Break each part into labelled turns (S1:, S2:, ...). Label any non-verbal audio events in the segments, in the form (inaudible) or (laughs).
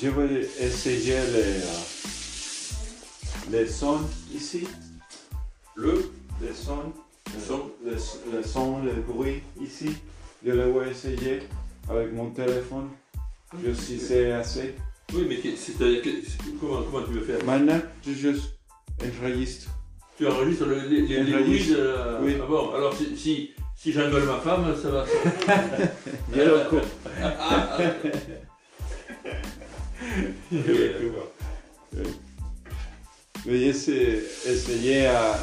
S1: Je vais essayer les, euh, les sons ici.
S2: Le
S1: Les sons.
S2: Le son.
S1: Le, le son, le bruit ici. Je le vais essayer avec mon téléphone. Je si c'est assez.
S2: Oui, mais c'est-à-dire que- comment, comment tu veux faire?
S1: Maintenant, je juste enregistre.
S2: Tu enregistres le- les, les, les bruits de la-
S1: Oui.
S2: Ah bon, alors si, si, si j'engueule ma femme, ça va. (laughs) (laughs)
S1: Veuillez essayer, essayer à.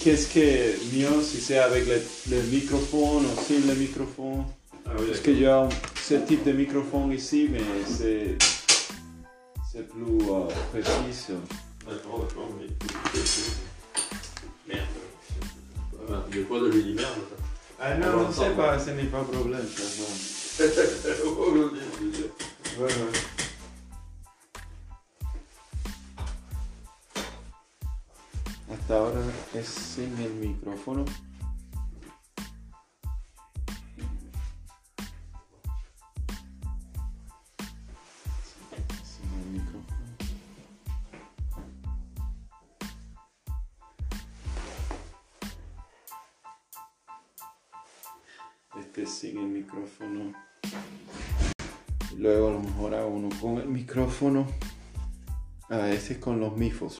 S1: Qu'est-ce qui est mieux si c'est avec le, le microphone ou sans le microphone?
S2: Ah oui,
S1: Parce qu'il y a ce type de microphone ici, mais c'est. C'est plus euh, précis.
S2: D'accord, d'accord, mais. Merde. Ah, Des fois, je lui merde.
S1: Ah
S2: non,
S1: c'est
S2: c'est
S1: pas, ce n'est pas problème. (laughs) Hasta ahora es sin el micrófono. Este sin el micrófono. Luego a lo mejor a uno con el micrófono. Ah, ese es con los mifos.